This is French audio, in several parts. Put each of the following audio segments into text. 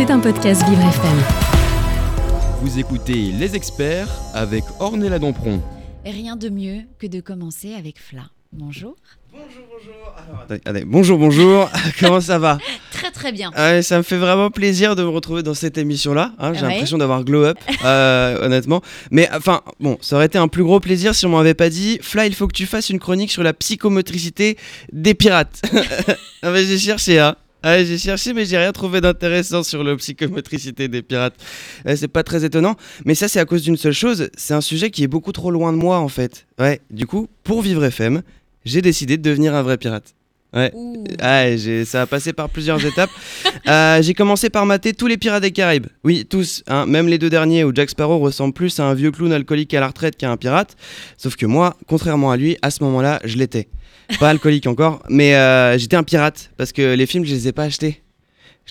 C'est un podcast Vivre FM. Vous écoutez Les Experts avec Ornella Dompron. Rien de mieux que de commencer avec Fla. Bonjour. Bonjour, bonjour. Alors, attendez, attendez. bonjour, bonjour. Comment ça va Très très bien. Ouais, Ça me fait vraiment plaisir de me retrouver dans cette émission-là. hein. J'ai Ouais. l'impression d'avoir glow up, euh, honnêtement. Mais enfin, bon, ça aurait été un plus gros plaisir si on m'avait pas dit Fla, il faut que tu fasses une chronique sur la psychomotricité des pirates. ah, j'ai cherché, hein. Ouais, j'ai cherché, mais j'ai rien trouvé d'intéressant sur la psychomotricité des pirates. Ouais, c'est pas très étonnant. Mais ça, c'est à cause d'une seule chose. C'est un sujet qui est beaucoup trop loin de moi, en fait. Ouais, du coup, pour Vivre FM, j'ai décidé de devenir un vrai pirate. Ouais. Ah, j'ai- ça a passé par plusieurs étapes. Euh, j'ai commencé par mater tous les Pirates des Caraïbes. Oui, tous. hein, même les deux derniers où Jack Sparrow ressemble plus à un vieux clown alcoolique à la retraite qu'à un pirate. Sauf que moi, contrairement à lui, à ce moment-là, je l'étais. Pas alcoolique encore, mais euh, j'étais un pirate parce que les films, je les ai pas achetés.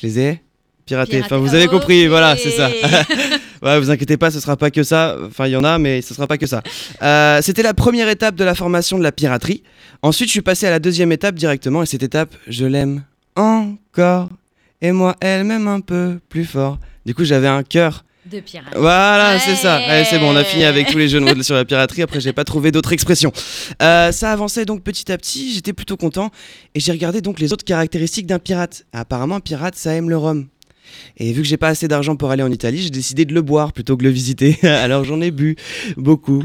Je les ai piratés. Enfin, vous avez compris, voilà, c'est ça. Ouais, vous inquiétez pas, ce sera pas que ça. Enfin, il y en a, mais ce sera pas que ça. Euh, c'était la première étape de la formation de la piraterie. Ensuite, je suis passé à la deuxième étape directement, et cette étape, je l'aime encore. Et moi, elle m'aime un peu plus fort. Du coup, j'avais un cœur. de pirate. Voilà, Ouais. c'est ça. Allez, c'est bon, on a fini avec tous les jeux de mots sur la piraterie. Après, j'ai pas trouvé d'autres expressions. Euh, ça avançait donc petit à petit. J'étais plutôt content. Et j'ai regardé donc les autres caractéristiques d'un pirate. Apparemment, un pirate, ça aime le rhum. Et vu que j'ai pas assez d'argent pour aller en Italie, j'ai décidé de le boire plutôt que de le visiter. Alors j'en ai bu beaucoup,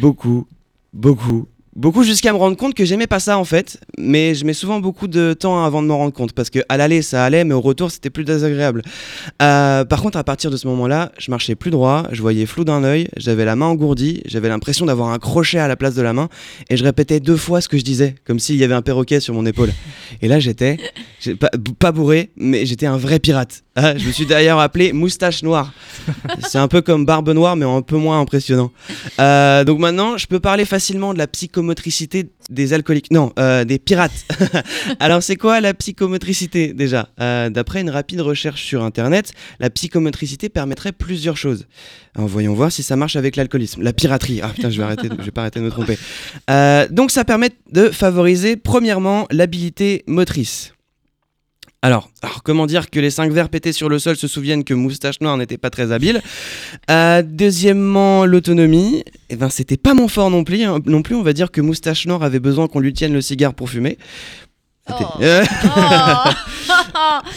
beaucoup, beaucoup. Beaucoup jusqu'à me rendre compte que j'aimais pas ça en fait, mais je mets souvent beaucoup de temps avant de m'en rendre compte parce que à l'aller ça allait, mais au retour c'était plus désagréable. Euh, par contre, à partir de ce moment-là, je marchais plus droit, je voyais flou d'un œil, j'avais la main engourdie, j'avais l'impression d'avoir un crochet à la place de la main et je répétais deux fois ce que je disais, comme s'il y avait un perroquet sur mon épaule. Et là j'étais, pas bourré, mais j'étais un vrai pirate. Je me suis d'ailleurs appelé Moustache Noire. C'est un peu comme Barbe Noire, mais un peu moins impressionnant. Euh, donc maintenant, je peux parler facilement de la psychomotricité des alcooliques. Non, euh, des pirates. Alors, c'est quoi la psychomotricité déjà? Euh, D'après une rapide recherche sur Internet, la psychomotricité permettrait plusieurs choses. Alors, voyons voir si ça marche avec l'alcoolisme. La piraterie. Ah putain, je vais, arrêter je vais pas arrêter de me tromper. Euh, donc, ça permet de favoriser, premièrement, l'habilité motrice. Alors, alors, comment dire que les cinq verres pétés sur le sol se souviennent que Moustache Noire n'était pas très habile Euh, Deuxièmement, l'autonomie. Eh ben, c'était pas mon fort non plus, hein. non plus. On va dire que Moustache Noire avait besoin qu'on lui tienne le cigare pour fumer. Oh. Euh, Oh.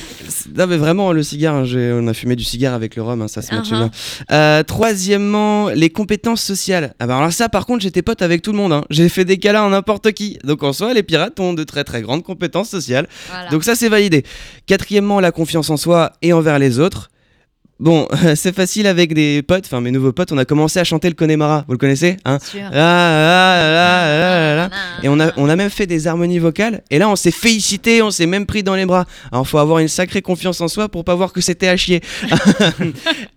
non mais vraiment le cigare, hein, on a fumé du cigare avec le rhum, hein, ça se Uh-huh. bien. Euh, troisièmement, les compétences sociales. Ah bah alors ça par contre j'étais pote avec tout le monde, hein. j'ai fait des câlins à n'importe qui. Donc en soi les pirates ont de très très grandes compétences sociales. Voilà. Donc ça c'est validé. Quatrièmement, la confiance en soi et envers les autres. Bon, c'est facile avec des potes, enfin mes nouveaux potes, on a commencé à chanter le Connemara, vous le connaissez hein Sûr. Ah, ah, ah. Et on a, on a même fait des harmonies vocales. Et là, on s'est félicité, on s'est même pris dans les bras. Alors, faut avoir une sacrée confiance en soi pour pas voir que c'était à chier.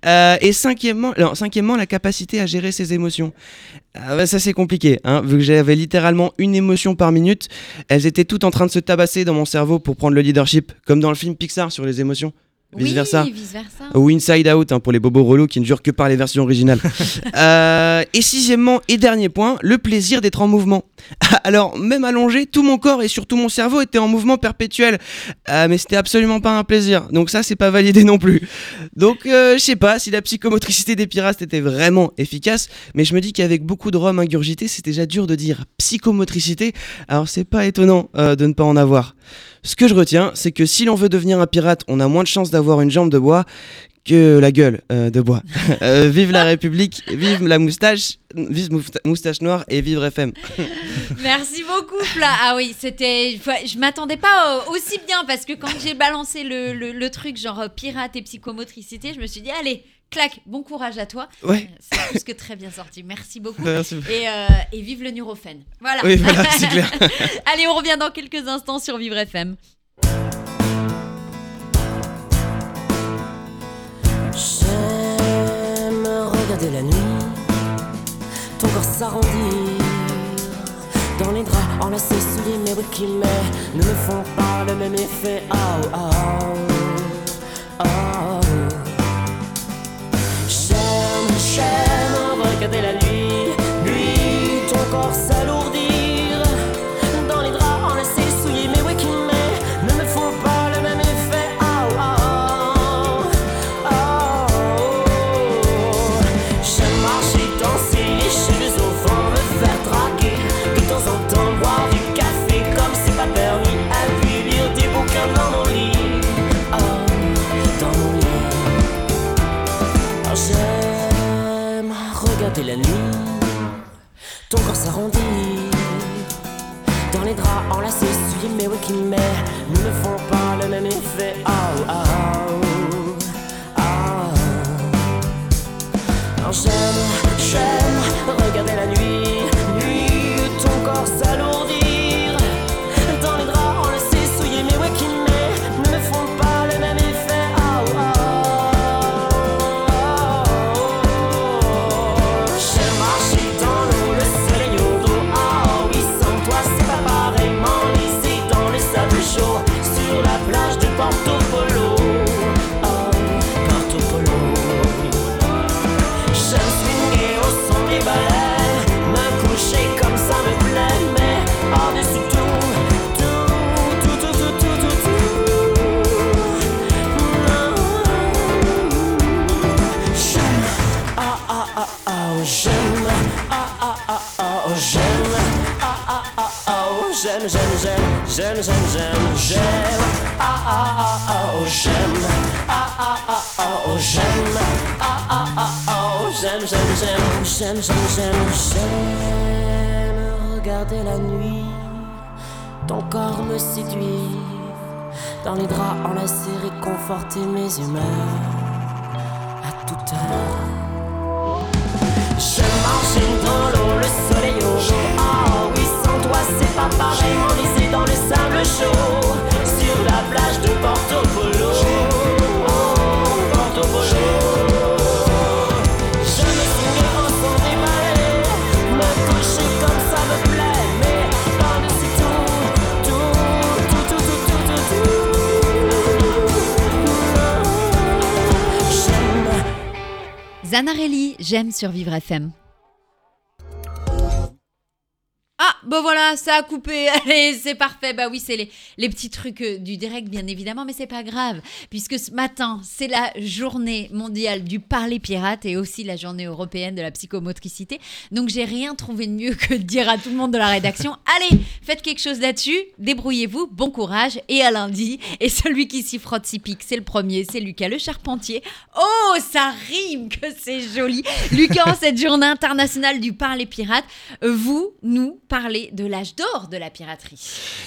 Euh, et cinquièmement, non, cinquièmement, la capacité à gérer ses émotions. Ah bah, ça, c'est compliqué. Hein, vu que j'avais littéralement une émotion par minute, elles étaient toutes en train de se tabasser dans mon cerveau pour prendre le leadership, comme dans le film Pixar sur les émotions. Vice oui, versa. vice versa. Ou Inside Out hein, pour les bobos relous qui ne jurent que par les versions originales. Euh, et sixièmement et dernier point, le plaisir d'être en mouvement. Alors même allongé, tout mon corps et surtout mon cerveau était en mouvement perpétuel. Euh, mais c'était absolument pas un plaisir. Donc ça c'est pas validé non plus. Donc euh, je sais pas si la psychomotricité des pirates était vraiment efficace, mais je me dis qu'avec beaucoup de rhum ingurgité, c'est déjà dur de dire psychomotricité. Alors c'est pas étonnant euh, de ne pas en avoir. Ce que je retiens, c'est que si l'on veut devenir un pirate, on a moins de chances d'avoir une jambe de bois que la gueule euh, de bois. Euh, vive la République, vive la moustache, vive Mousta- moustache noire et vivre FM. Merci beaucoup, Fla. Ah oui, c'était. Je m'attendais pas aussi bien parce que quand j'ai balancé le, le- le truc genre euh, pirate et psychomotricité, je me suis dit, allez, clac, bon courage à toi. Ouais. Euh, C'est plus que très bien sorti. Merci beaucoup. Merci. Et, euh, et vive le Nurofen. Voilà. Oui, voilà, c'est clair. Allez, on revient dans quelques instants sur Vivre FM. J'aime regarder la nuit, ton corps s'arrondir dans les draps enlacés souillés, mais oui qui mais ne me font pas le même effet. Oh, oh, oui qui mais ne font pas le même effet. Oh, ah ah oh, j'aime, ah ah ah ah, oh, j'aime, ah ah ah ah, oh, j'aime, j'aime, j'aime, j'aime, j'aime, j'aime, ah ah ah ah, oh, j'aime, ah ah ah ah, oh, j'aime, ah ah ah, oh, j'aime, j'aime, j'aime, j'aime, j'aime, j'aime, j'aime regarder la nuit, ton corps me séduit, dans les draps enlacés, réconforter mes humeurs à toute heure. Je marche dans l'eau, le soleil au jour. Ah oui, sans toi c'est pas pareil. Enlisé dans le sable chaud, sur la plage de Porto Polo. Zanarelli, j'aime survivre FM. Bah voilà, ça a coupé. Allez, c'est parfait. Bah oui, c'est les, les petits trucs euh, du direct, bien évidemment, mais c'est pas grave, puisque ce matin, c'est la journée mondiale du parler pirate et aussi la journée européenne de la psychomotricité. Donc, j'ai rien trouvé de mieux que de dire à tout le monde de la rédaction Allez, faites quelque chose là-dessus, débrouillez-vous, bon courage, et à lundi. Et celui qui s'y frotte s'y pique, c'est le premier, c'est Lucas le charpentier. Oh, ça rime que c'est joli. Lucas, en cette journée internationale du parler pirate, vous nous parlez de l'âge d'or de la piraterie.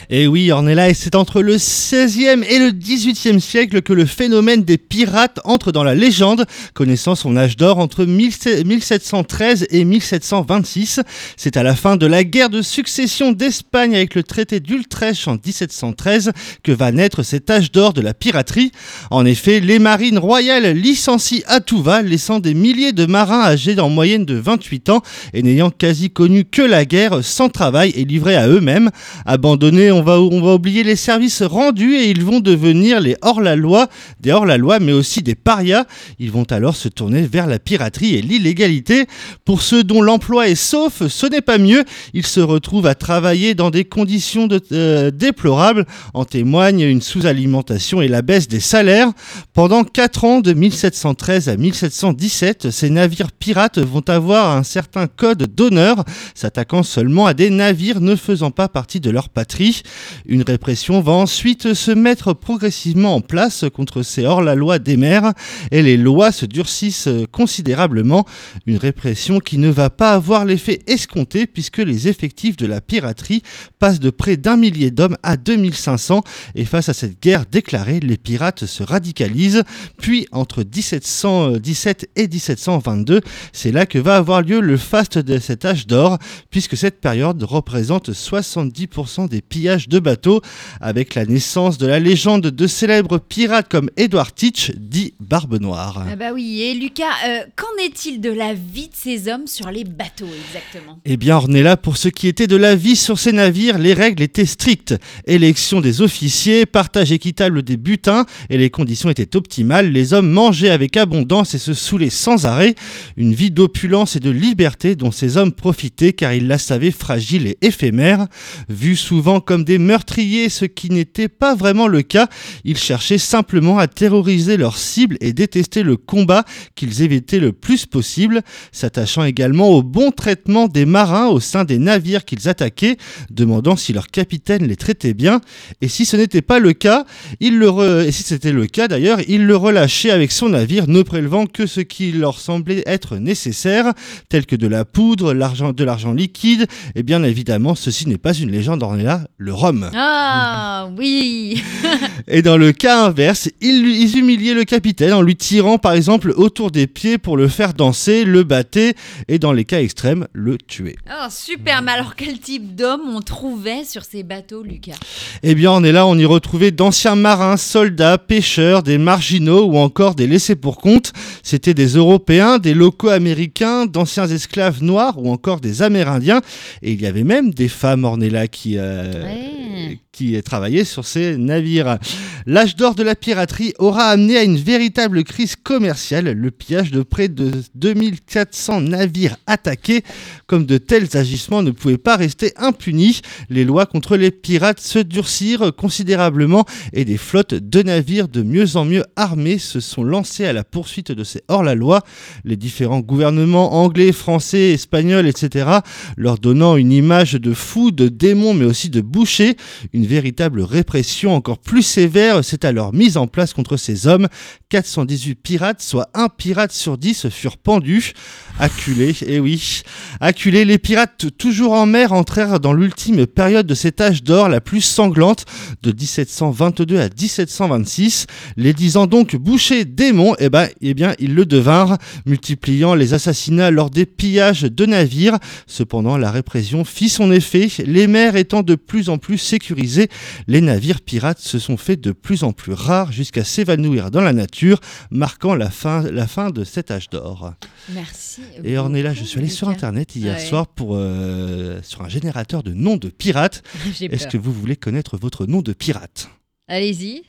Et oui, Ornella, et c'est entre le 16e et le 18e siècle que le phénomène des pirates entre dans la légende, connaissant son âge d'or entre 1713 et 1726. C'est à la fin de la guerre de succession d'Espagne avec le traité d'Utrecht en 1713 que va naître cet âge d'or de la piraterie. En effet, les marines royales licencient à tout va, laissant des milliers de marins âgés en moyenne de 28 ans et n'ayant quasi connu que la guerre sans travail et livrés à eux-mêmes. Abandonnés, on va, on va oublier les services rendus et ils vont devenir les hors-la-loi, des hors-la-loi mais aussi des parias. Ils vont alors se tourner vers la piraterie et l'illégalité. Pour ceux dont l'emploi est sauf, ce n'est pas mieux. Ils se retrouvent à travailler dans des conditions euh, déplorables. En témoigne une sous-alimentation et la baisse des salaires. Pendant 4 ans, de 1713 à 1717, ces navires pirates vont avoir un certain code d'honneur, s'attaquant seulement à des navires ne faisant pas partie de leur patrie. Une répression va ensuite se mettre progressivement en place contre ces hors-la-loi des mers et les lois se durcissent considérablement. Une répression qui ne va pas avoir l'effet escompté puisque les effectifs de la piraterie passent de près d'un millier d'hommes à 2500 et face à cette guerre déclarée, les pirates se radicalisent. Puis entre 1717 et 1722, c'est là que va avoir lieu le faste de cet âge d'or puisque cette période représente 70% des pillages de bateaux avec la naissance de la légende de célèbres pirates comme Edward Teach, dit Barbe Noire. Ah bah oui, et Lucas, euh, qu'en est-il de la vie de ces hommes sur les bateaux exactement? Eh bien, Ornella, pour ce qui était de la vie sur ces navires, les règles étaient strictes. Élection des officiers, partage équitable des butins, et les conditions étaient optimales. Les hommes mangeaient avec abondance et se saoulaient sans arrêt. Une vie d'opulence et de liberté dont ces hommes profitaient car ils la savaient fragile et éphémères. Vus souvent comme des meurtriers, ce qui n'était pas vraiment le cas, ils cherchaient simplement à terroriser leurs cibles et détester le combat qu'ils évitaient le plus possible, s'attachant également au bon traitement des marins au sein des navires qu'ils attaquaient, demandant si leur capitaine les traitait bien, et si ce n'était pas le cas, il le et si c'était le cas d'ailleurs, il le relâchait avec son navire, ne prélevant que ce qui leur semblait être nécessaire, tel que de la poudre, de l'argent liquide, et bien évidemment, ceci n'est pas une légende, on est là, le rhum. Ah oui Et dans le cas inverse, ils, humiliaient le capitaine en lui tirant par exemple autour des pieds pour le faire danser, le battaient et dans les cas extrêmes, le tuer. Oh, super, mais alors quel type d'homme on trouvait sur ces bateaux, Lucas? Eh bien, on est là, on y retrouvait d'anciens marins, soldats, pêcheurs, des marginaux ou encore des laissés pour compte. C'était des Européens, des locaux américains, d'anciens esclaves noirs ou encore des Amérindiens. Et il y avait même des femmes, Ornella, qui, euh. Qui travaillaient sur ces navires. L'âge d'or de la piraterie aura amené à une véritable crise commerciale, le pillage de près de 2400 navires attaqués. Comme de tels agissements ne pouvaient pas rester impunis, les lois contre les pirates se durcirent considérablement et des flottes de navires de mieux en mieux armés se sont lancées à la poursuite de ces hors-la-loi. Les différents gouvernements anglais, français, espagnols, etc., leur donnant une image de fous, de démons, mais aussi de bouchers. Une véritable répression encore plus sévère s'est alors mise en place contre ces hommes. 418 pirates, soit un pirate sur 10, furent pendus. Acculés, et oui, acculés, les pirates toujours en mer entrèrent dans l'ultime période de cet âge d'or la plus sanglante, de 1722 à 1726. Les disant donc bouchers démons, eh ben, eh bien, ils le devinrent, multipliant les assassinats lors des pillages de navires. Cependant, la répression fit son effet, les mers étant de plus en plus sécurisées, les navires pirates se sont fait de plus en plus rares jusqu'à s'évanouir dans la nature, marquant la fin, la fin de cet âge d'or. Merci. Et Ornella, je suis allé sur internet hier Ouais. soir pour euh, sur un générateur de noms de pirates. Est-ce que vous voulez connaître votre nom de pirate? Allez-y.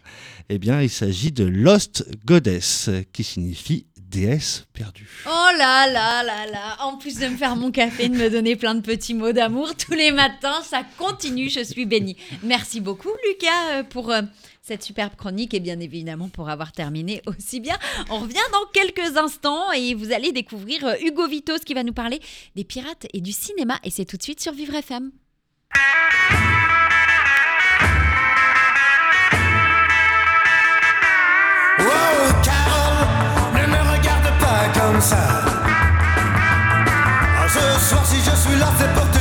Eh bien, il s'agit de Lost Goddess, qui signifie déesse perdue. Oh là là là là En plus de me faire mon café, de me donner plein de petits mots d'amour tous les matins, ça continue, je suis bénie. Merci beaucoup Lucas euh, pour euh, cette superbe chronique et bien évidemment pour avoir terminé aussi bien. On revient dans quelques instants et vous allez découvrir euh, Hugo Vitos qui va nous parler des pirates et du cinéma et c'est tout de suite sur Vivre FM. Ça. Ah, Ce soir si je suis là c'est pour te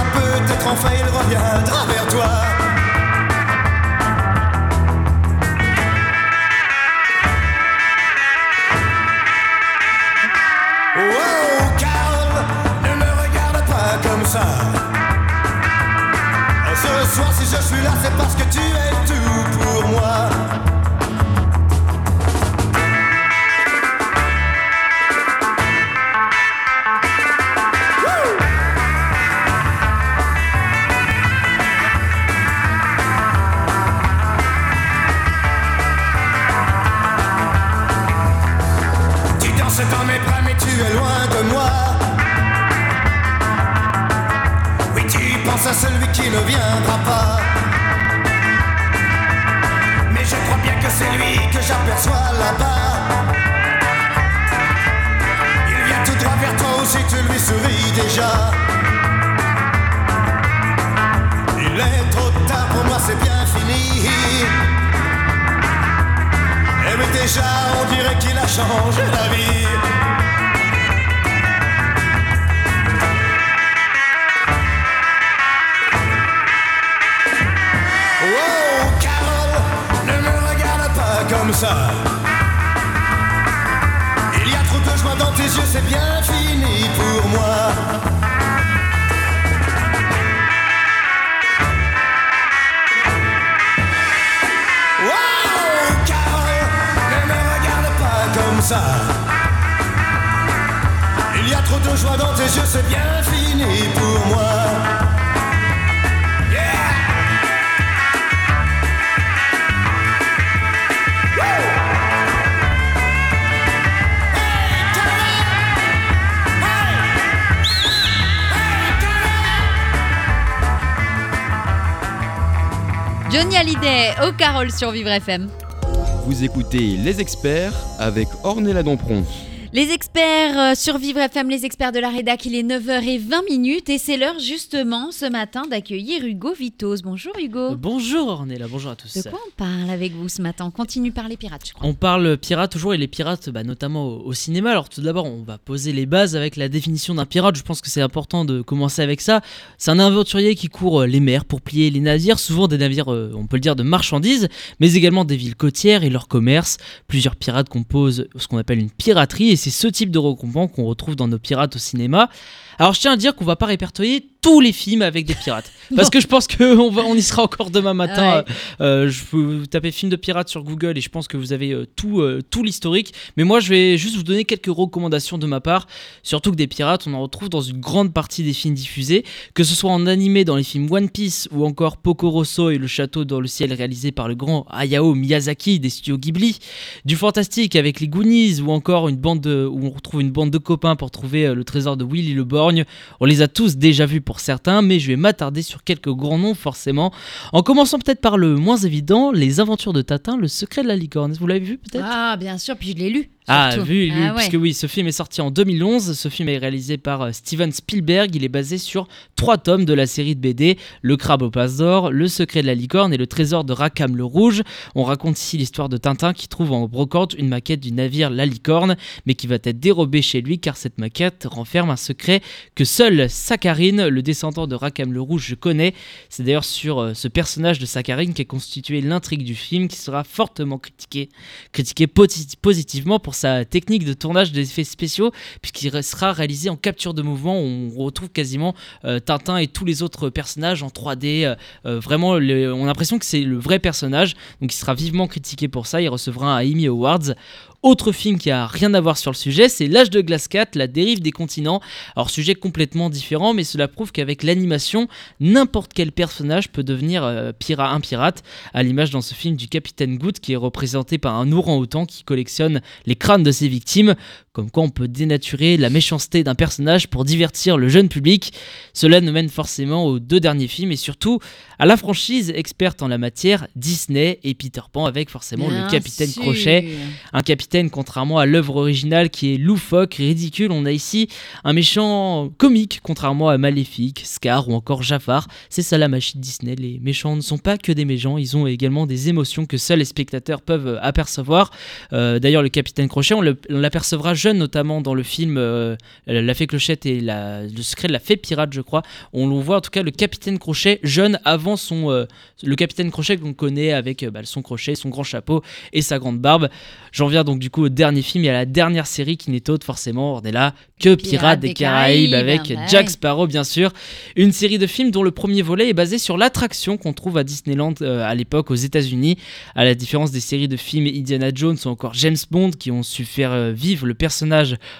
peut-être enfin il reviendra vers toi. Oh, Carole, ne me regarde pas comme ça. Ce soir si je suis là c'est parce que tu c'est lui que j'aperçois là-bas. Il vient tout droit vers toi aussi, tu lui souris déjà. Il est trop tard pour moi, c'est bien fini. Et mais déjà, on dirait qu'il a changé la Il y a trop de joie dans tes yeux, c'est bien fini pour moi. Whoa, Carol, ne me regarde pas comme Ça. Il y a trop de joie dans tes yeux, c'est bien fini pour moi. Johnny Hallyday au Carole sur Vivre FM. Vous écoutez Les Experts avec Ornella Dompron. Les experts euh, sur Vivre FM, les experts de la rédac, il est 9h20 minutes et c'est l'heure justement ce matin d'accueillir Hugo Vitos. Bonjour Hugo. Bonjour Ornella, bonjour à tous. De quoi on parle avec vous ce matin? On continue par les pirates, je crois. On parle pirates toujours et les pirates bah, notamment au, au cinéma. Alors tout d'abord on va poser les bases avec la définition d'un pirate. Je pense que c'est important de commencer avec ça. C'est un aventurier qui court euh, les mers pour plier les navires, souvent des navires euh, on peut le dire de marchandises, mais également des villes côtières et leur commerce. Plusieurs pirates composent ce qu'on appelle une piraterie et c'est ce type de regroupement qu'on retrouve dans nos pirates au cinéma. Alors je tiens à dire qu'on va pas répertorier tous les films avec des pirates. Parce que je pense qu'on on y sera encore demain matin. Ouais. Euh, je peux vous taper film de pirates sur Google et je pense que vous avez euh, tout, euh, tout l'historique. Mais moi, je vais juste vous donner quelques recommandations de ma part. Surtout que des pirates, on en retrouve dans une grande partie des films diffusés, que ce soit en animé dans les films One Piece ou encore Poco Rosso et le château dans le ciel réalisé par le grand Hayao Miyazaki des studios Ghibli, du fantastique avec les Goonies ou encore une bande de- où on retrouve une bande de copains pour trouver euh, le trésor de Willy le Borgne. On les a tous déjà vus pour certains, mais je vais m'attarder sur quelques grands noms forcément. En commençant peut-être par le moins évident, Les Aventures de Tintin, Le Secret de la Licorne. Vous l'avez vu peut-être? Ah, bien sûr, puis je l'ai lu. Ah, vu, Ah, ouais. puisque oui, ce film est sorti en 2011. Ce film est réalisé par euh, Steven Spielberg. Il est basé sur trois tomes de la série de BD Le Crabe au Passe d'Or, Le Secret de la Licorne et Le Trésor de Rackham le Rouge. On raconte ici l'histoire de Tintin qui trouve en brocante une maquette du navire La Licorne, mais qui va être dérobée chez lui car cette maquette renferme un secret que seul Saccharine, le descendant de Rackham le Rouge, connaît. C'est d'ailleurs sur euh, ce personnage de Saccharine qui est constitué l'intrigue du film qui sera fortement critiqué critiqué posi- positivement pour sa technique de tournage des effets spéciaux, puisqu'il sera réalisé en capture de mouvement. où On retrouve quasiment euh, Tintin et tous les autres personnages en 3D. euh, euh, vraiment, on a l'impression que c'est le vrai personnage. Donc il sera vivement critiqué pour ça. Il recevra un Emmy Awards. Autre film qui a rien à voir sur le sujet, c'est L'âge de glace 4, la dérive des continents. Alors sujet complètement différent, mais cela prouve qu'avec l'animation, n'importe quel personnage peut devenir euh, pira- un pirate, à l'image dans ce film du Capitaine Good qui est représenté par un orang-outan qui collectionne les crânes de ses victimes. Comme quoi on peut dénaturer la méchanceté d'un personnage pour divertir le jeune public. Cela nous mène forcément aux deux derniers films et surtout à la franchise experte en la matière, Disney et Peter Pan avec forcément Bien le Capitaine sûr. Crochet. Un capitaine, contrairement à l'œuvre originale qui est loufoque, ridicule, on a ici un méchant comique, contrairement à Maléfique, Scar ou encore Jafar. C'est ça la de Disney. Les méchants ne sont pas que des méchants, ils ont également des émotions que seuls les spectateurs peuvent apercevoir. Euh, D'ailleurs, le capitaine Crochet, on l'apercevra jeune, notamment dans le film euh, La Fée Clochette et la- le secret de la Fée Pirate, je crois. On le voit en tout cas le capitaine Crochet jeune avant son. euh, le capitaine Crochet qu'on connaît avec euh, bah, son crochet, son grand chapeau et sa grande barbe. J'en viens donc du coup au dernier film et à la dernière série qui n'est autre forcément, on est là, que Pirates des, Caraïbes, avec bah Jack ouais. Sparrow bien sûr. Une série de films dont le premier volet est basé sur l'attraction qu'on trouve à Disneyland euh, à l'époque aux États-Unis, à la différence des séries de films Indiana Jones ou encore James Bond qui ont su faire euh, vivre le personnage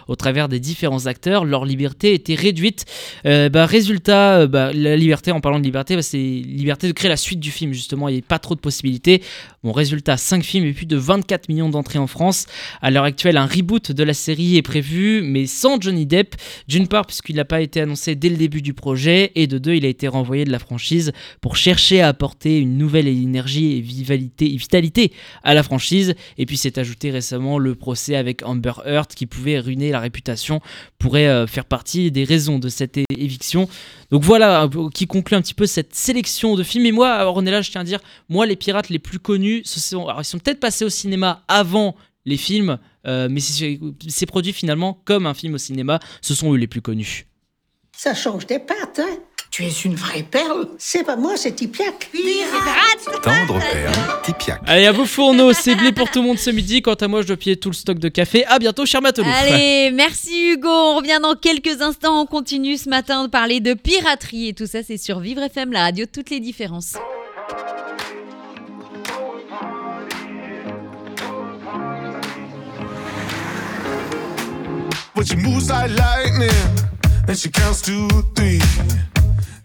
au travers des différents acteurs, leur liberté était réduite. Euh, bah, résultat, euh, bah, la liberté, en parlant de liberté, bah, c'est liberté de créer la suite du film justement, il n'y a pas trop de possibilités. Bon, résultat, 5 films et plus de 24 millions d'entrées en France. À l'heure actuelle, un reboot de la série est prévu, mais sans Johnny Depp. D'une part, puisqu'il n'a pas été annoncé dès le début du projet, et de deux, il a été renvoyé de la franchise pour chercher à apporter une nouvelle énergie et vitalité, à la franchise. Et puis s'est ajouté récemment le procès avec Amber Heard qui pouvait ruiner la réputation, pourrait euh, faire partie des raisons de cette éviction. Donc voilà, peu- qui conclut un petit peu cette sélection de films. Et moi, là, je tiens à dire, moi, les pirates les plus connus, ce sont, alors, ils sont peut-être passés au cinéma avant les films, euh, mais c'est produit finalement comme un film au cinéma. Ce sont eux les plus connus. Ça change des pattes, hein? Tu es une vraie perle. C'est pas moi, c'est Tipiak. Tendre perle, Tipiak. Allez, à vous fourneaux, c'est blé pour tout le monde ce midi. Quant à moi, je dois piller tout le stock de café. À bientôt, cher Matelot. Allez, merci Hugo. On revient dans quelques instants. On continue ce matin de parler de piraterie et tout ça, c'est sur Vivre FM, la radio de toutes les différences. but she moves like lightning. And she counts to three.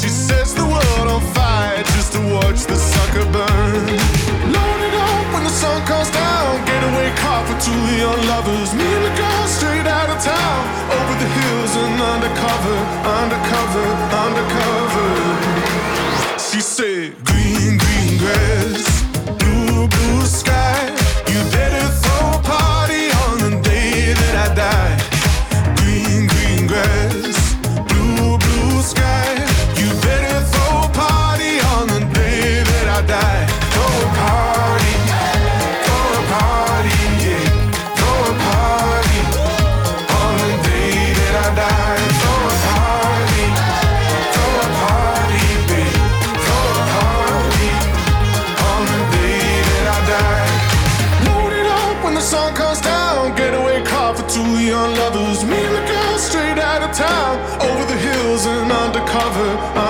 she sets the world on fire just to watch the sucker burn. Load it up when the sun comes down. Getaway car for two young lovers. Me and the girl straight out of town. Over the hills and undercover, undercover, undercover.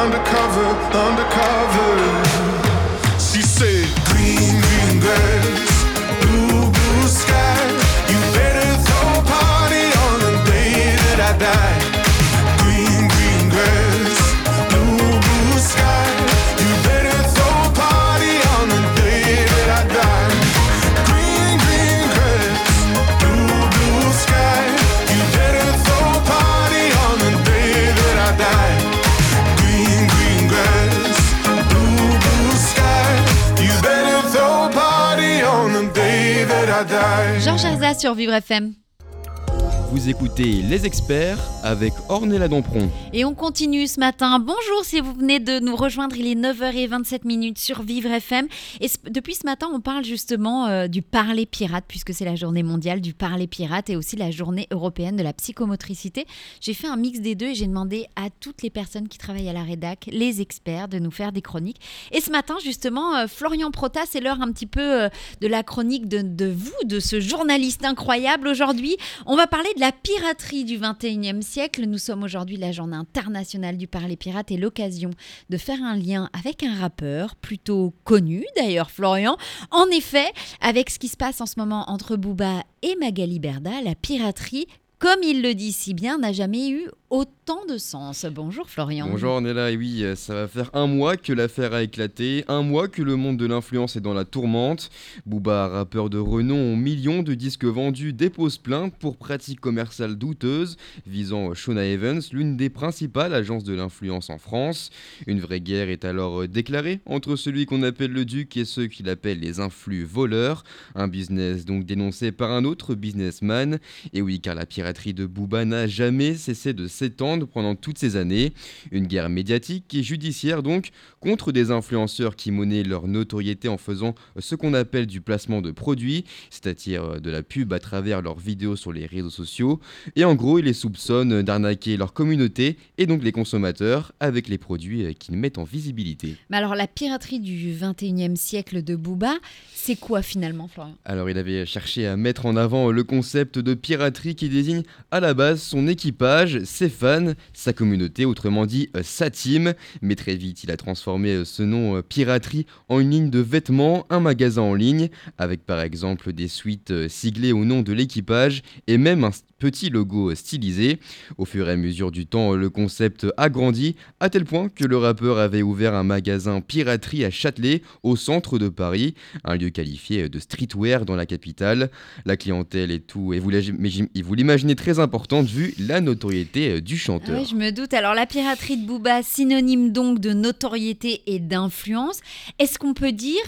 Undercover, undercover, sur Vivre FM. Vous écoutez Les Experts avec Ornella Dompron. Et on continue ce matin. Bonjour si vous venez de nous rejoindre, il est 9h27 minutes sur Vivre FM. Et depuis ce matin, on parle justement euh, du parler pirate, puisque c'est la journée mondiale du parler pirate et aussi la journée européenne de la psychomotricité. J'ai fait un mix des deux et j'ai demandé à toutes les personnes qui travaillent à la rédac, les experts, de nous faire des chroniques. Et ce matin, justement, euh, Florian Prota, c'est l'heure un petit peu euh, de la chronique de, de vous, de ce journaliste incroyable. Aujourd'hui, on va parler de la piraterie du 21e siècle. Nous sommes aujourd'hui la journée internationale du parler pirate et l'occasion de faire un lien avec un rappeur plutôt connu, d'ailleurs Florian. En effet, avec ce qui se passe en ce moment entre Booba et Magali Berda, la piraterie, comme il le dit si bien, n'a jamais eu autant de sens. Bonjour Florian. Bonjour Ornella, et oui, euh, ça va faire un mois que l'affaire a éclaté, un mois que le monde de l'influence est dans la tourmente. Booba, rappeur de renom, aux millions de disques vendus, dépose plainte pour pratiques commerciales douteuses visant Shona Evans, l'une des principales agences de l'influence en France. Une vraie guerre est alors euh, déclarée entre celui qu'on appelle le duc et ceux qu'il appelle les influx voleurs, un business donc dénoncé par un autre businessman. Et oui, car la piraterie de Booba n'a jamais cessé de s'étendre pendant toutes ces années. Une guerre médiatique et judiciaire donc contre des influenceurs qui monnaient leur notoriété en faisant ce qu'on appelle du placement de produits, c'est-à-dire euh, de la pub à travers leurs vidéos sur les réseaux sociaux. Et en gros, ils les soupçonnent d'arnaquer leur communauté et donc les consommateurs avec les produits euh, qu'ils mettent en visibilité. Mais alors la piraterie du 21e siècle de Booba, c'est quoi finalement Florian? Alors il avait cherché à mettre en avant le concept de piraterie qui désigne à la base son équipage, ses fans, sa communauté, autrement dit euh, sa team. Mais très vite il a transformé euh, ce nom euh, piraterie en une ligne de vêtements, un magasin en ligne, avec par exemple des suites siglées au nom de l'équipage et même un petit logo stylisé. Au fur et à mesure du temps, le concept a grandi à tel point que le rappeur avait ouvert un magasin piraterie à Châtelet, au centre de Paris, un lieu qualifié de streetwear dans la capitale. La clientèle et tout, et vous l'imaginez très importante vu la notoriété euh, du Ah chanteur. ouais, je me doute. Alors la piraterie de Booba, synonyme donc de notoriété et d'influence. Est-ce qu'on peut dire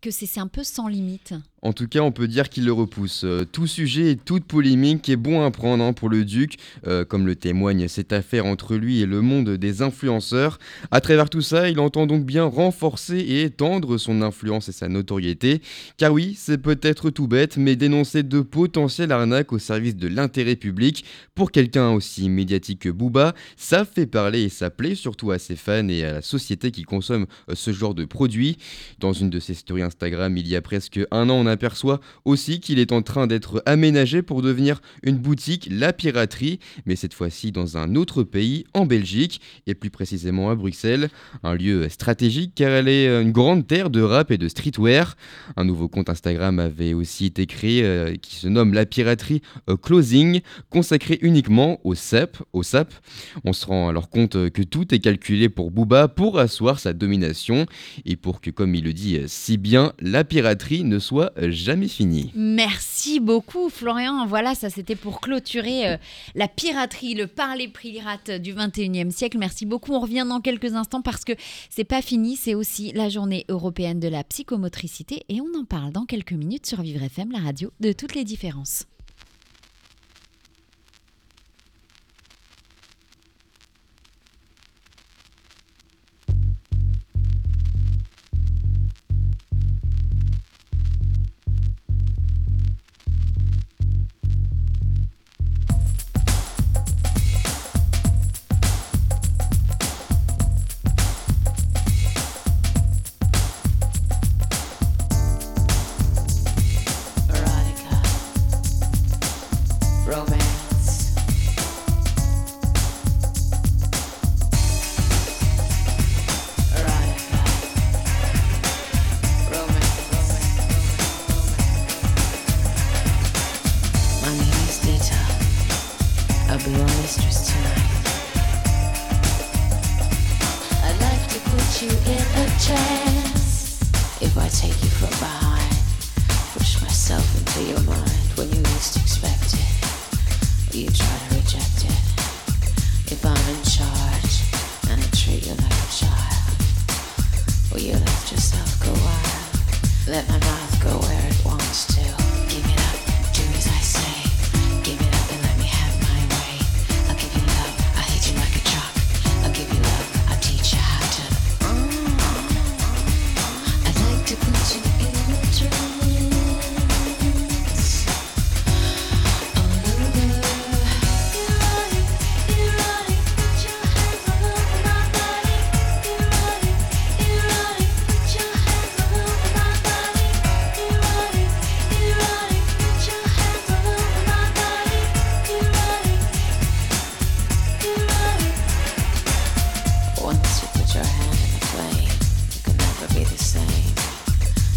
que c'est un peu sans limite? En tout cas, on peut dire qu'il le repousse. Euh, tout sujet et toute polémique est bon à prendre hein, pour le duc, euh, comme le témoigne cette affaire entre lui et le monde des influenceurs. À travers tout ça, il entend donc bien renforcer et étendre son influence et sa notoriété. Car oui, c'est peut-être tout bête, mais dénoncer de potentielles arnaques au service de l'intérêt public, pour quelqu'un aussi médiatique que Booba, ça fait parler et ça plaît surtout à ses fans et à la société qui consomme euh, ce genre de produits. Dans une de ses stories Instagram, il y a presque un an, on aperçoit aussi qu'il est en train d'être aménagé pour devenir une boutique La Piraterie, mais cette fois-ci dans un autre pays, en Belgique, et plus précisément à Bruxelles. Un lieu stratégique car elle est une grande terre de rap et de streetwear. Un nouveau compte Instagram avait aussi été créé euh, qui se nomme La Piraterie euh, Closing, consacré uniquement au SAP, au SAP. On se rend alors compte euh, que tout est calculé pour Booba pour asseoir sa domination et pour que, comme il le dit euh, si bien, la piraterie ne soit euh, jamais finie. Merci beaucoup Florian. Voilà, ça c'était pour clôturer euh, la piraterie, le parler pirate du 21e siècle. Merci beaucoup. On revient dans quelques instants parce que c'est pas fini, c'est aussi la journée européenne de la psychomotricité et on en parle dans quelques minutes sur Vivre FM, la radio de toutes les différences.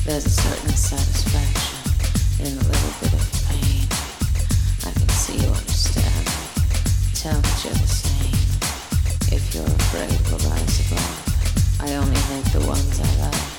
There's a certain satisfaction in a little bit of pain. I can see you understand. Tell you're the same. If you're afraid we'll rise above, I only hate the ones I love.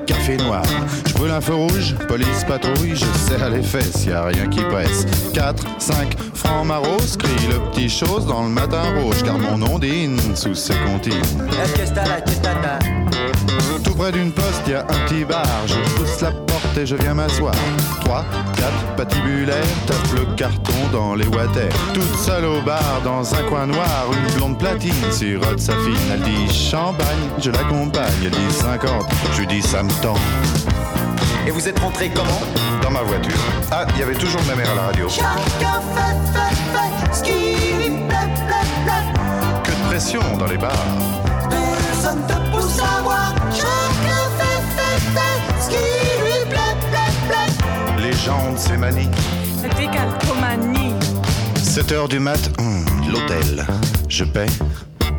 noir. Je brûle un feu rouge, police patrouille, je serre les fesses, y a rien qui presse. 4, 5, francs maros, crie le petit chose dans le matin rouge, car mon ondine sous ses comptines. Tout près d'une poste, y a un petit bar. Je pousse la porte et je viens m'asseoir. 3, 4, patibulaire, tape le carton dans les water. Toute seule au bar, dans un coin noir, une blonde platine sirote sa fine. Elle dit champagne, je l'accompagne. Elle dit 50, je lui dis ça me tend. Et vous êtes rentré comment? Dans ma voiture. Ah, il y avait toujours ma mère à la radio. Chacun fait, fait, fait ce qui lui plaît, plaît, plaît. Que de pression dans les bars. Personne plaît. Les gens de ces manies. Décalcomanie. 7 heures du mat, hum, l'hôtel. Je paie,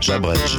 j'abrège,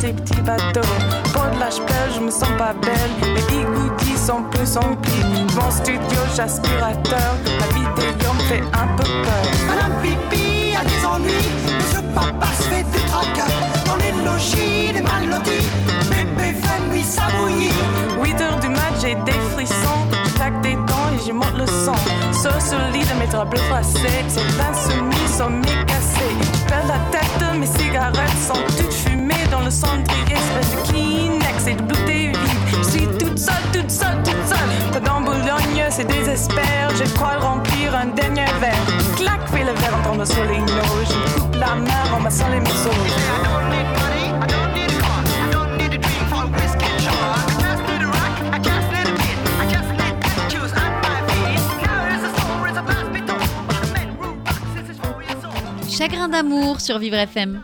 tes petits bateaux. Pour de la pleure, je me sens pas belle. Les bigoudis sont plus remplis. Mon studio, j'aspirateur. La vidéo me fait un peu peur. Madame Pipi a des ennuis. Monsieur Papa se fait des tracas. Dans les logis, les mal lotis. Bébé fait lui s'abouillir. 8 heures du mat, j'ai des frissons. Je claque des dents et j'y monte le son. Sur ce lit de mes draps bleus froissés. C'est l'insoumis, sont mes cassés. Je perds la tête, mes cigarettes sont toutes fumées dans le cendrier. Espèce de Kleenex et de bouteilles vides. Je suis toute seule, toute seule, toute seule. Pas dans Boulogne, c'est désespère. De quoi remplir un dernier verre. Clac, fais le verre en tombant sur les noix. Je coupe la main en massant les morceaux. Chagrin d'amour sur Vivre FM.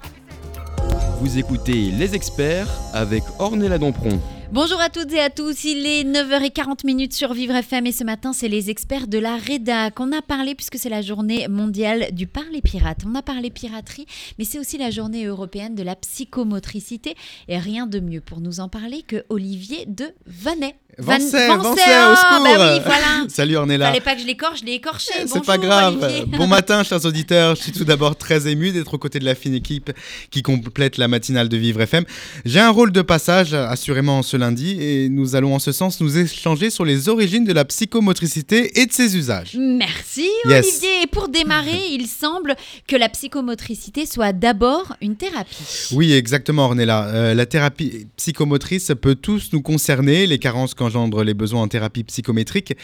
Vous écoutez Les Experts avec Ornella Dampron. Bonjour à toutes et à tous, il est 9h40 minutes sur Vivre FM et ce matin c'est les experts de la REDA qu'on a parlé puisque c'est la journée mondiale du parler pirate. On a parlé piraterie mais c'est aussi la journée européenne de la psychomotricité et rien de mieux pour nous en parler que Olivier de Vanet. Van- Vancey, Vancey, Vancey, oh, au secours bah oui, voilà. Salut Ornella. Fallait pas que je l'écorche, je l'ai écorché. C'est Bonjour, pas grave. Olivier. Bon matin, chers auditeurs. Je suis tout d'abord très ému d'être aux côtés de la fine équipe qui complète la matinale de Vivre FM. J'ai un rôle de passage, assurément, ce lundi, et nous allons en ce sens nous échanger sur les origines de la psychomotricité et de ses usages. Merci Yes. Olivier. Et pour démarrer, il semble que la psychomotricité soit d'abord une thérapie. Oui, exactement, Ornella. Euh, la thérapie psychomotrice peut tous nous concerner. Les carences qu'engendrent les besoins en thérapie psychométrique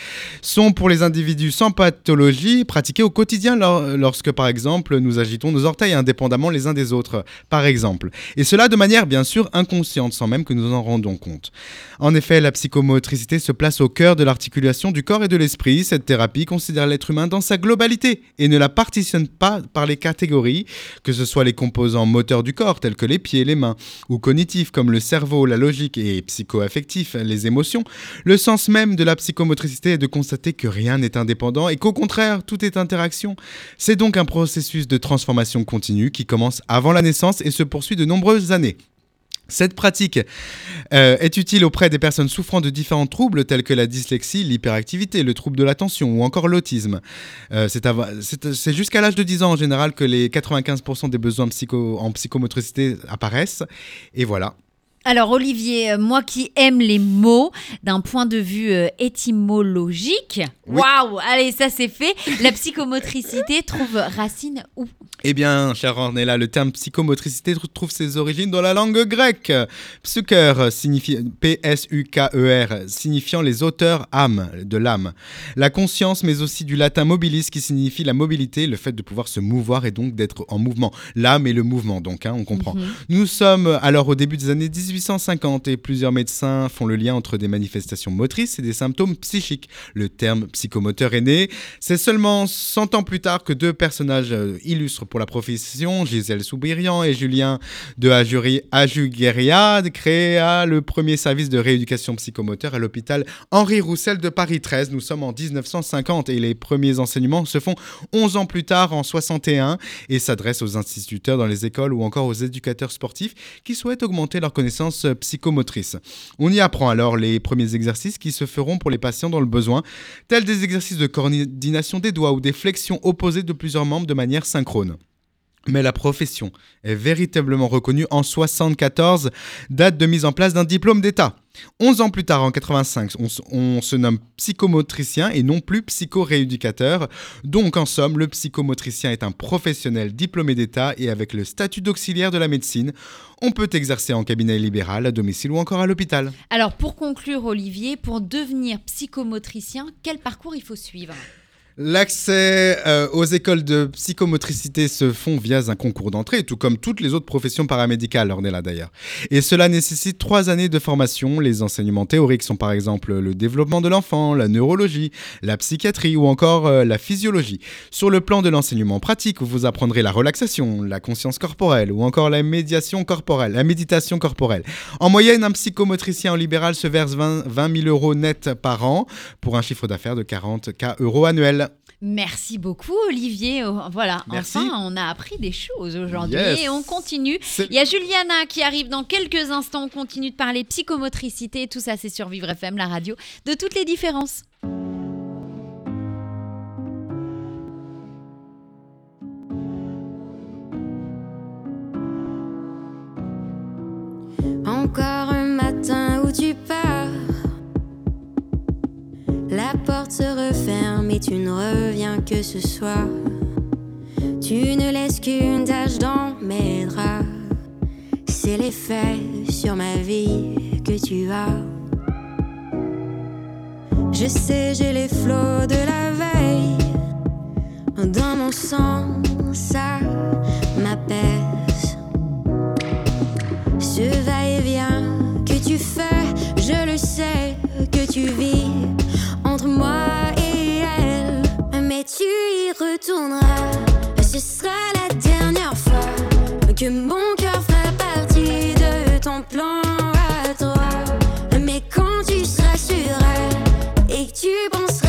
sont pour les individus sans pathologie pratiqués au quotidien lor- lorsque par exemple nous agitons nos orteils indépendamment les uns des autres, par exemple. Et cela de manière bien sûr inconsciente sans même que nous en rendons compte. En effet, la psychomotricité se place au cœur de l'articulation du corps et de l'esprit. Cette thérapie considère l'être humain dans sa globalité et ne la partitionne pas par les catégories, que ce soit les composants moteurs du corps tels que les pieds, les mains, ou cognitifs comme le cerveau, la logique et psychoaffectifs, les émotions. Le sens même de la psychomotricité est de constater que rien n'est indépendant et qu'au contraire, tout est interaction. C'est donc un processus de transformation continue qui commence avant la naissance et se poursuit de nombreuses années. Cette pratique euh, est utile auprès des personnes souffrant de différents troubles tels que la dyslexie, l'hyperactivité, le trouble de l'attention ou encore l'autisme. Euh, c'est jusqu'à l'âge de 10 ans en général que les 95% des besoins psycho- en psychomotricité apparaissent. Et voilà. Alors Olivier, euh, moi qui aime les mots d'un point de vue euh, étymologique, waouh, allez ça c'est fait. La psychomotricité trouve racine où? Eh bien, cher Ornella, le terme psychomotricité tr- trouve ses origines dans la langue grecque. Psyker signifie P-S-U-K-E-R, signifiant les auteurs âme, de l'âme. La conscience, mais aussi du latin mobilis, qui signifie la mobilité, le fait de pouvoir se mouvoir et donc d'être en mouvement. L'âme et le mouvement, donc, hein, on comprend. Mhm. Nous sommes alors au début des années 1850 et plusieurs médecins font le lien entre des manifestations motrices et des symptômes psychiques. Le terme psychomoteur est né. C'est seulement 100 ans plus tard que deux personnages euh, illustres pour la profession, Gisèle Soubirian et Julien de Ajugueria, créa le premier service de rééducation psychomoteur à l'hôpital Henri Roussel de Paris 13. Nous sommes en 1950 et les premiers enseignements se font 11 ans plus tard en 61 et s'adressent aux instituteurs dans les écoles ou encore aux éducateurs sportifs qui souhaitent augmenter leurs connaissances euh, psychomotrices. On y apprend alors les premiers exercices qui se feront pour les patients dans le besoin, tels des exercices de coordination des doigts ou des flexions opposées de plusieurs membres de manière synchrone. Mais la profession est véritablement reconnue en 74, date de mise en place d'un diplôme d'État. 11 ans plus tard, en 85, on, on se nomme psychomotricien et non plus psychorééducateur. Donc, en somme, le psychomotricien est un professionnel diplômé d'État et avec le statut d'auxiliaire de la médecine. On peut exercer en cabinet libéral, à domicile ou encore à l'hôpital. Alors pour conclure Olivier, pour devenir psychomotricien, quel parcours il faut suivre? L'accès euh, aux écoles de psychomotricité se font via un concours d'entrée, tout comme toutes les autres professions paramédicales, Ornella d'ailleurs. Et cela nécessite trois années de formation. Les enseignements théoriques sont par exemple le développement de l'enfant, la neurologie, la psychiatrie ou encore euh, la physiologie. Sur le plan de l'enseignement pratique, vous apprendrez la relaxation, la conscience corporelle ou encore la médiation corporelle, la méditation corporelle. En moyenne, un psychomotricien en libéral se verse 20, 20 000 euros net par an pour un chiffre d'affaires de 40 K euros annuels. Merci beaucoup Olivier. Oh, Voilà, Merci. enfin on a appris des choses aujourd'hui Yes. et on continue. Il y a Juliana qui arrive dans quelques instants. On continue de parler psychomotricité. Tout ça c'est sur Vivre FM, la radio de toutes les différences. Encore un matin où tu pars. La porte se referme tu ne reviens que ce soir. Tu ne laisses qu'une tache dans mes draps. C'est l'effet sur ma vie que tu as. Je sais, j'ai les flots de la veille dans mon sang, ça m'apaise. Ce va-et-vient que tu fais, je le sais que tu vis entre moi tu y retourneras, ce sera la dernière fois que mon cœur fera partie de ton plan à toi. Mais quand tu seras elle et que tu penseras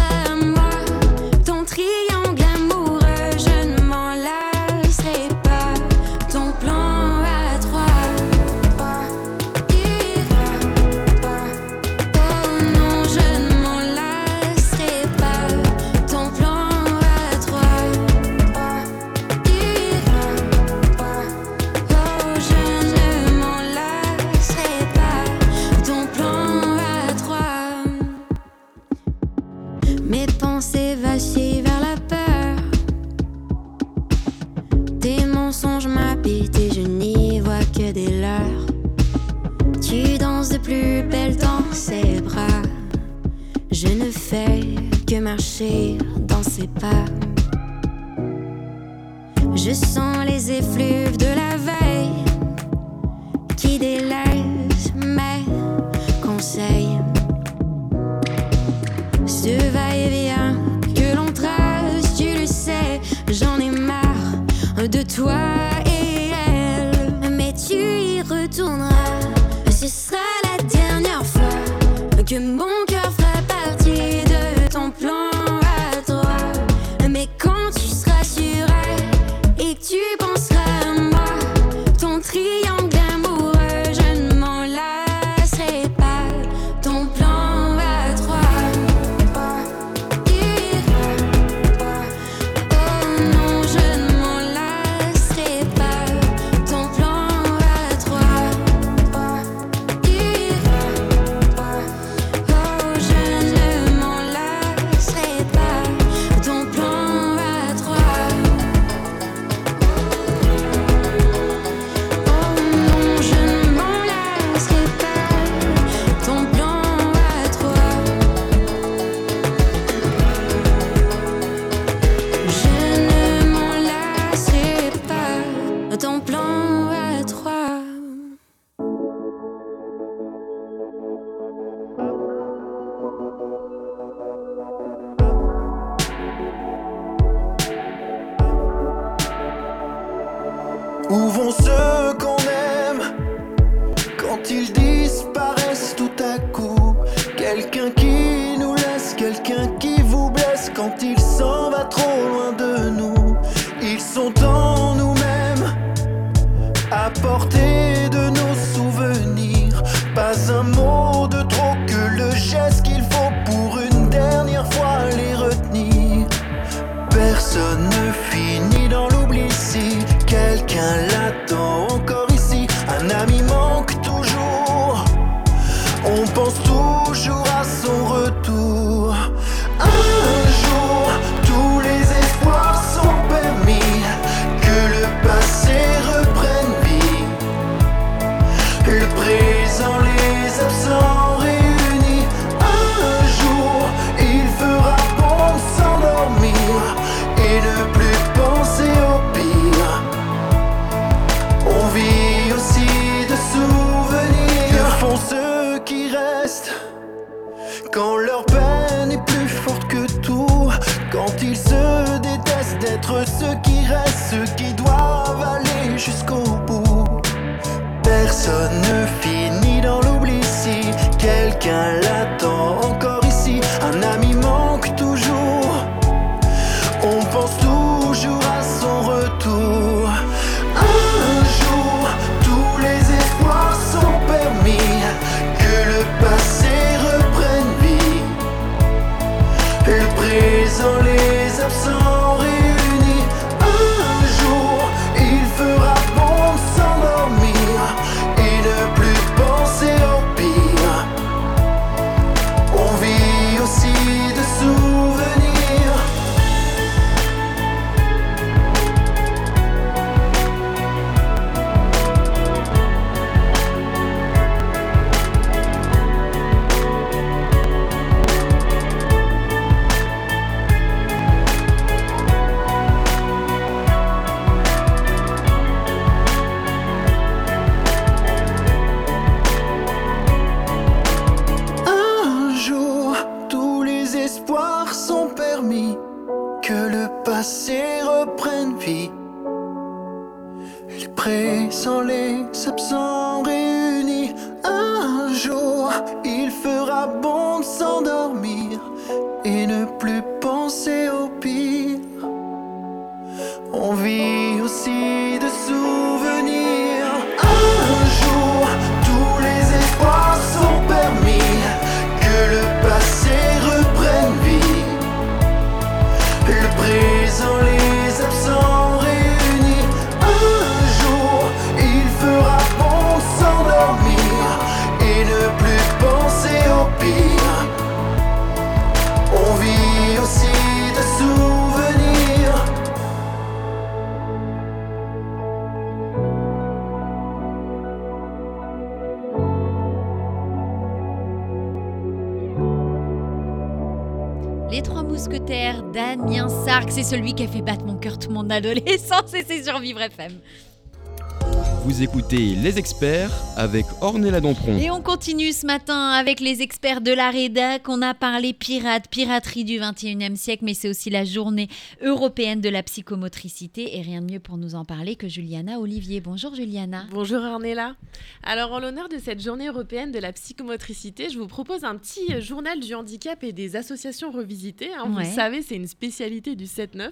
le passé reprenne vie. Les présents, les absents réunis. Un jour, il fera bon de s'endormir et ne plus penser au pire. On vit C'est celui qui a fait battre mon cœur toute mon adolescence et c'est sur Vivre FM. Vous écoutez Les Experts avec Ornella Dompron. Et on continue ce matin avec les experts de la rédac. On a parlé pirates, piraterie du 21e siècle, mais c'est aussi la journée européenne de la psychomotricité. Et rien de mieux pour nous en parler que Juliana Olivier. Bonjour Juliana. Bonjour Ornella. Alors en l'honneur de cette journée européenne de la psychomotricité, je vous propose un petit journal du handicap et des associations revisitées. hein. Vous Ouais. le savez, c'est une spécialité du 7-9.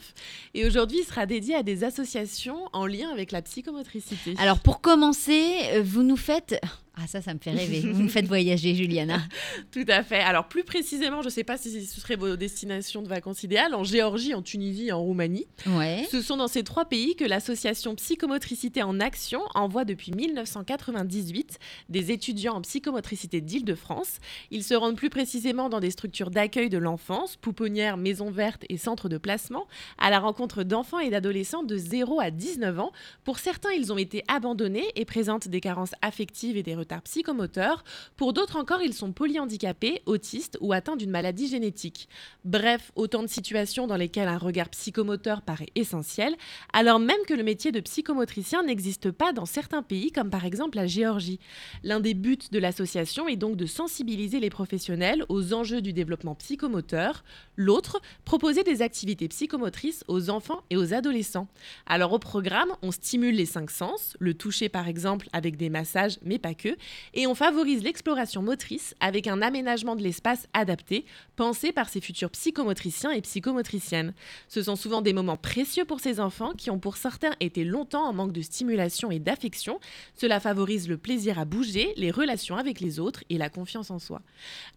Et aujourd'hui, il sera dédié à des associations en lien avec la psychomotricité. Alors pour commencer, euh, vous nous faites... Ah ça, ça me fait rêver. Vous nous faites voyager Juliana. Tout à fait. Alors plus précisément, je ne sais pas si ce serait vos destinations de vacances idéales, en Géorgie, en Tunisie, et en Roumanie. Ouais. Ce sont dans ces trois pays que l'association Psychomotricité en Action envoie depuis 1998 des étudiants en psychomotricité d'Île-de-France. Ils se rendent plus précisément dans des structures d'accueil de l'enfance, pouponnières, maisons vertes et centres de placement, à la rencontre d'enfants et d'adolescents de 0 à 19 ans. Pour certains, ils ont été abandonnés et présentent des carences affectives et des retards psychomoteurs. Pour d'autres encore, ils sont polyhandicapés, autistes ou atteints d'une maladie génétique. Bref, autant de situations dans lesquelles un regard psychomoteur paraît essentiel, alors même que le métier de psychomotricien n'existe pas dans certains pays, comme par exemple la Géorgie. L'un des buts de l'association est donc de sensibiliser les professionnels aux enjeux du développement psychomoteur, l'autre, proposer des activités psychomotrices aux enfants et aux adolescents. Alors au programme, on stimule les cinq sens, le toucher par exemple avec des massages, mais pas que, et on favorise l'exploration motrice avec un aménagement de l'espace adapté, pensé par ces futurs psychomotriciens et psychomotriciennes. Ce sont souvent des moments précieux pour ces enfants qui ont pour certains été longtemps en manque de stimulation et d'affection. Cela favorise le plaisir à bouger, les relations avec les autres et la confiance en soi.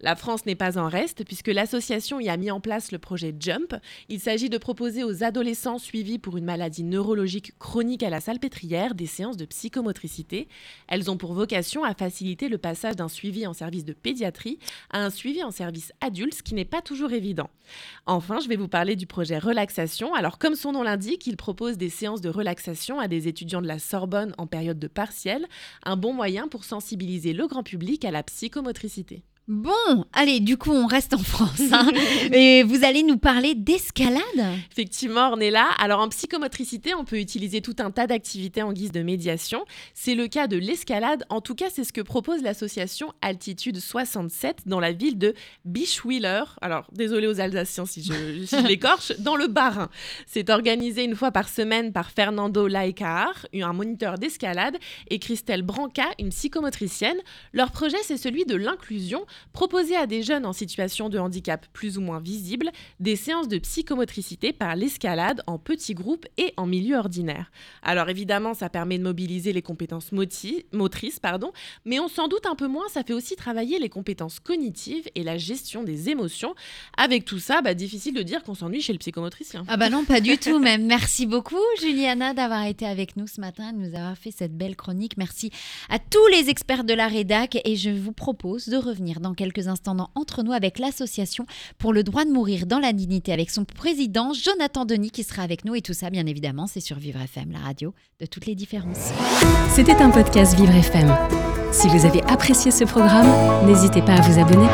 La France n'est pas en reste puisque l'association y a mis en place le projet Jump. Il s'agit de proposer aux adolescents suivis pour une maladie neurologique chronique à la salpêtrière des séances de psychomotricité. Elles ont pour vocation à faciliter le passage d'un suivi en service de pédiatrie à un suivi en service adulte, ce qui n'est pas toujours évident. Enfin, je vais vous parler du projet Relaxation. Alors, comme son nom l'indique, il propose des séances de relaxation à des étudiants de la Sorbonne en période de partiel, un bon moyen pour sensibiliser le grand public à la psychomotricité. Bon, allez, du coup, on reste en France. hein. Et vous allez nous parler d'escalade Effectivement, on est là. Alors en psychomotricité, on peut utiliser tout un tas d'activités en guise de médiation. C'est le cas de l'escalade. En tout cas, c'est ce que propose l'association Altitude 67 dans la ville de Bischwiller. Alors désolé aux Alsaciens si je, si je l'écorche, dans le Bas-Rhin. C'est organisé une fois par semaine par Fernando Laekar, un moniteur d'escalade, et Christelle Branca, une psychomotricienne. Leur projet, c'est celui de l'inclusion, proposer à des jeunes en situation de handicap plus ou moins visible des séances de psychomotricité par l'escalade en petits groupes et en milieu ordinaire. Alors évidemment, ça permet de mobiliser les compétences motrices, pardon, mais on s'en doute un peu moins, ça fait aussi travailler les compétences cognitives et la gestion des émotions. Avec tout ça, bah, difficile de dire qu'on s'ennuie chez le psychomotricien. Ah bah non, pas du tout même. Merci beaucoup Juliana d'avoir été avec nous ce matin, de nous avoir fait cette belle chronique. Merci à tous les experts de la rédac et je vous propose de revenir dans quelques instants dans Entre nous avec l'association pour le droit de mourir dans la dignité avec son président Jonathan Denis qui sera avec nous et tout ça bien évidemment c'est sur Vivre FM, la radio de toutes les différences. C'était un podcast Vivre FM. Si vous avez apprécié ce programme, n'hésitez pas à vous abonner.